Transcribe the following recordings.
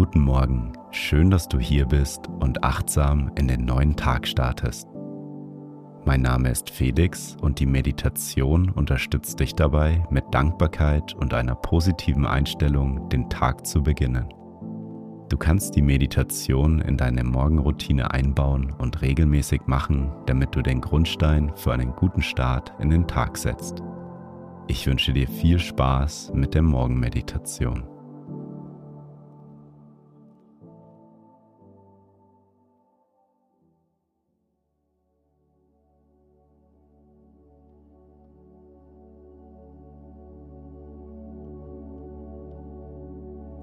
Guten Morgen, schön, dass du hier bist und achtsam in den neuen Tag startest. Mein Name ist Felix und die Meditation unterstützt dich dabei, mit Dankbarkeit und einer positiven Einstellung den Tag zu beginnen. Du kannst die Meditation in deine Morgenroutine einbauen und regelmäßig machen, damit du den Grundstein für einen guten Start in den Tag setzt. Ich wünsche dir viel Spaß mit der Morgenmeditation.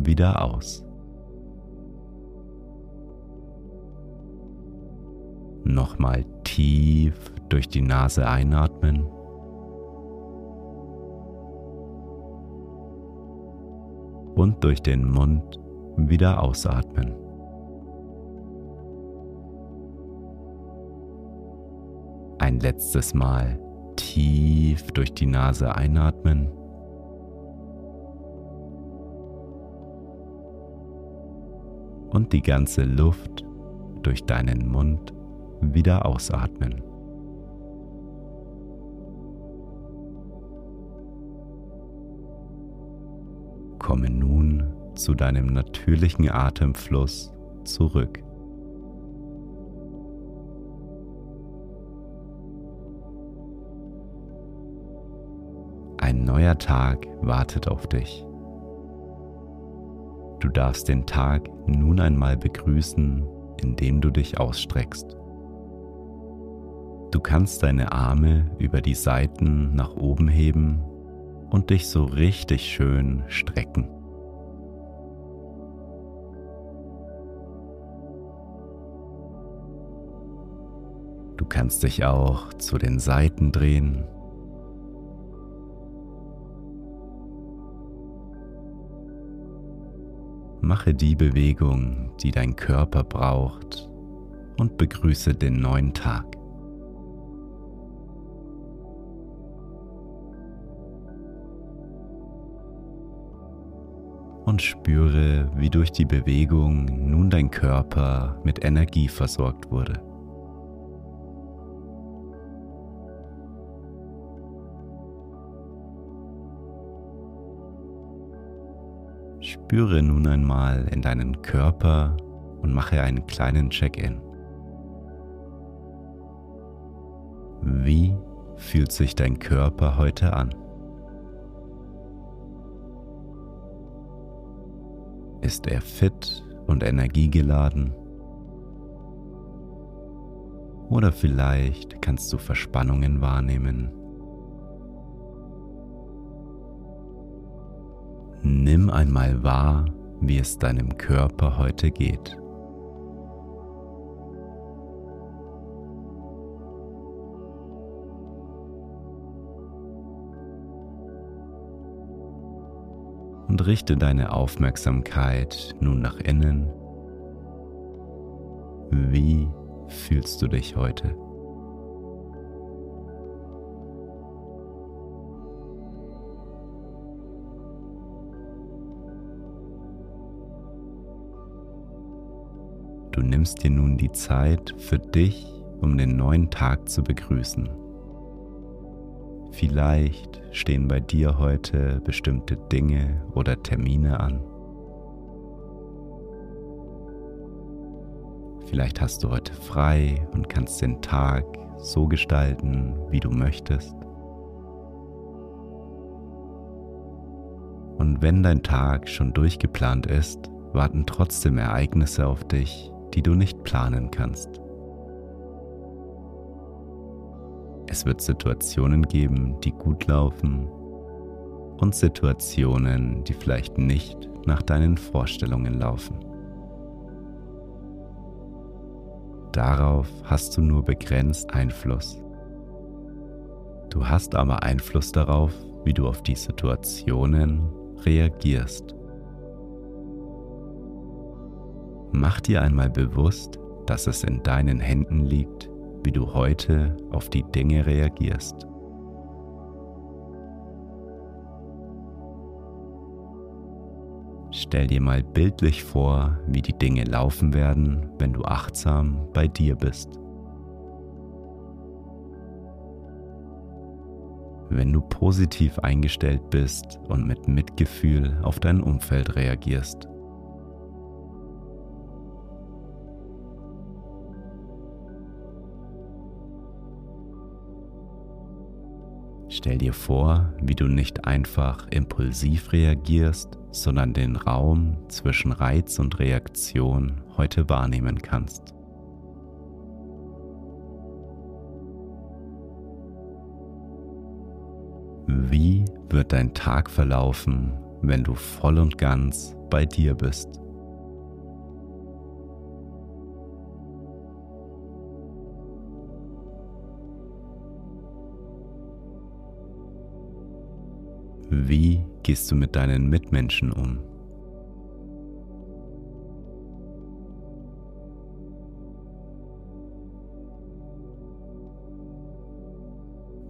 wieder aus. Nochmal tief durch die Nase einatmen. Und durch den Mund wieder ausatmen. Ein letztes Mal tief durch die Nase einatmen. Und die ganze Luft durch deinen Mund wieder ausatmen. Komme nun zu deinem natürlichen Atemfluss zurück. Ein neuer Tag wartet auf dich. Du darfst den Tag nun einmal begrüßen, indem du dich ausstreckst. Du kannst deine Arme über die Seiten nach oben heben und dich so richtig schön strecken. Du kannst dich auch zu den Seiten drehen Mache die Bewegung, die dein Körper braucht und begrüße den neuen Tag. Und spüre, wie durch die Bewegung nun dein Körper mit Energie versorgt wurde. Spüre nun einmal in deinen Körper und mache einen kleinen Check-in. Wie fühlt sich dein Körper heute an? Ist er fit und energiegeladen? Oder vielleicht kannst du Verspannungen wahrnehmen Nimm einmal wahr, wie es deinem Körper heute geht. Und richte deine Aufmerksamkeit nun nach innen. Wie fühlst du dich heute? Du nimmst dir nun die Zeit für dich, um den neuen Tag zu begrüßen. Vielleicht stehen bei dir heute bestimmte Dinge oder Termine an. Vielleicht hast du heute frei und kannst den Tag so gestalten, wie du möchtest. Und wenn dein Tag schon durchgeplant ist, warten trotzdem Ereignisse auf dich, die du nicht planen kannst. Es wird Situationen geben, die gut laufen und Situationen, die vielleicht nicht nach deinen Vorstellungen laufen. Darauf hast du nur begrenzt Einfluss. Du hast aber Einfluss darauf, wie du auf die Situationen reagierst. Mach dir einmal bewusst, dass es in deinen Händen liegt, wie du heute auf die Dinge reagierst. Stell dir mal bildlich vor, wie die Dinge laufen werden, wenn du achtsam bei dir bist. Wenn du positiv eingestellt bist und mit Mitgefühl auf dein Umfeld reagierst. Stell dir vor, wie du nicht einfach impulsiv reagierst, sondern den Raum zwischen Reiz und Reaktion heute wahrnehmen kannst. Wie wird dein Tag verlaufen, wenn du voll und ganz bei dir bist? Wie gehst du mit deinen Mitmenschen um?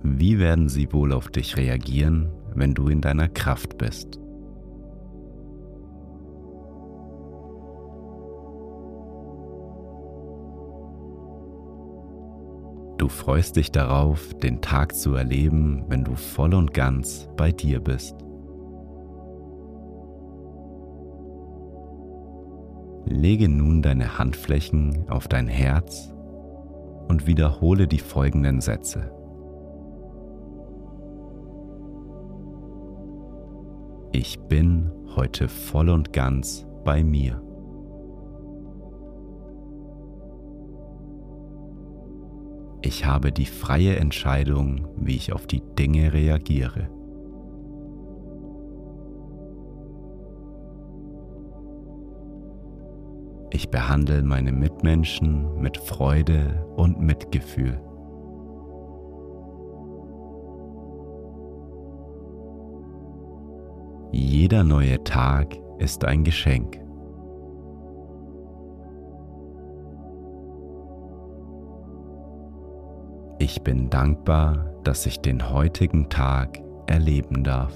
Wie werden sie wohl auf dich reagieren, wenn du in deiner Kraft bist? Du freust dich darauf, den Tag zu erleben, wenn du voll und ganz bei dir bist. Lege nun deine Handflächen auf dein Herz und wiederhole die folgenden Sätze. Ich bin heute voll und ganz bei mir. Ich habe die freie Entscheidung, wie ich auf die Dinge reagiere. Ich behandle meine Mitmenschen mit Freude und Mitgefühl. Jeder neue Tag ist ein Geschenk. Ich bin dankbar, dass ich den heutigen Tag erleben darf.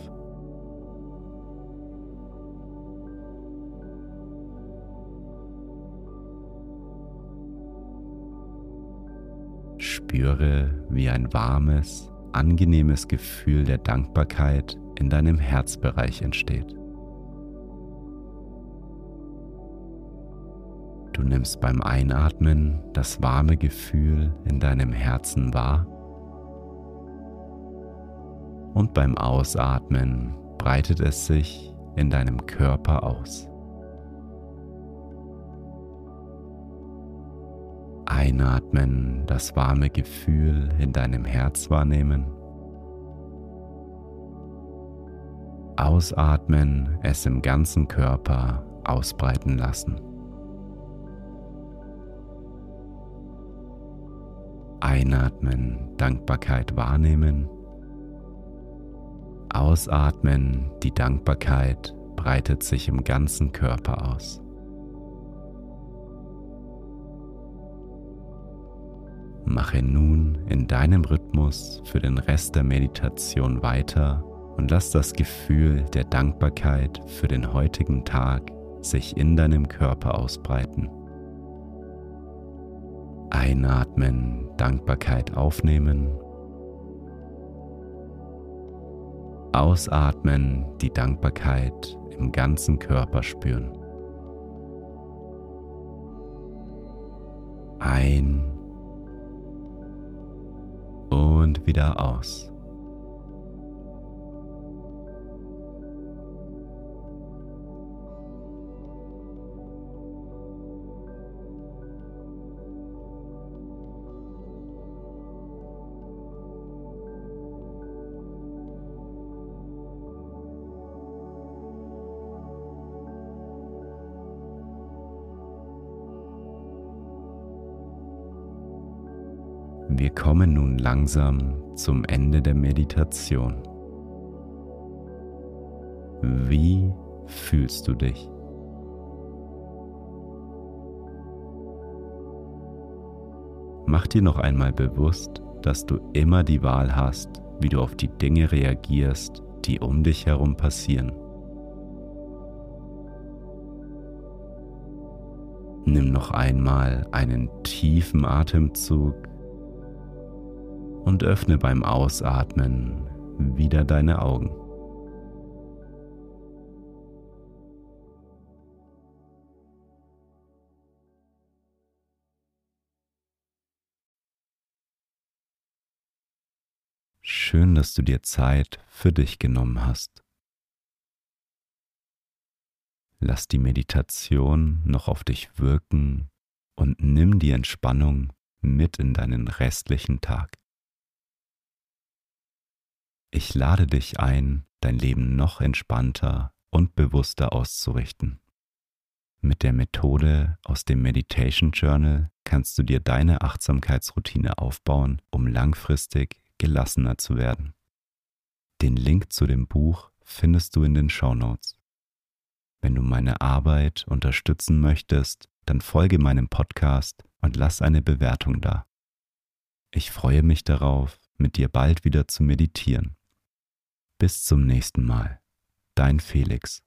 Spüre, wie ein warmes, angenehmes Gefühl der Dankbarkeit in deinem Herzbereich entsteht. Du nimmst beim Einatmen das warme Gefühl in deinem Herzen wahr und beim Ausatmen breitet es sich in deinem Körper aus. Einatmen, das warme Gefühl in deinem Herz wahrnehmen. Ausatmen, es im ganzen Körper ausbreiten lassen. Einatmen, Dankbarkeit wahrnehmen. Ausatmen, die Dankbarkeit breitet sich im ganzen Körper aus. Mache nun in deinem Rhythmus für den Rest der Meditation weiter und lass das Gefühl der Dankbarkeit für den heutigen Tag sich in deinem Körper ausbreiten. Einatmen, Dankbarkeit aufnehmen. Ausatmen, die Dankbarkeit im ganzen Körper spüren. ein und wieder aus. Wir kommen nun langsam zum Ende der Meditation. Wie fühlst du dich? Mach dir noch einmal bewusst, dass du immer die Wahl hast, wie du auf die Dinge reagierst, die um dich herum passieren. Nimm noch einmal einen tiefen Atemzug und öffne beim Ausatmen wieder deine Augen. Schön, dass du dir Zeit für dich genommen hast. Lass die Meditation noch auf dich wirken und nimm die Entspannung mit in deinen restlichen Tag. Ich lade dich ein, dein Leben noch entspannter und bewusster auszurichten. Mit der Methode aus dem Meditation Journal kannst du dir deine Achtsamkeitsroutine aufbauen, um langfristig gelassener zu werden. Den Link zu dem Buch findest du in den Show Notes. Wenn du meine Arbeit unterstützen möchtest, dann folge meinem Podcast und lass eine Bewertung da. Ich freue mich darauf, mit dir bald wieder zu meditieren. Bis zum nächsten Mal. Dein Felix.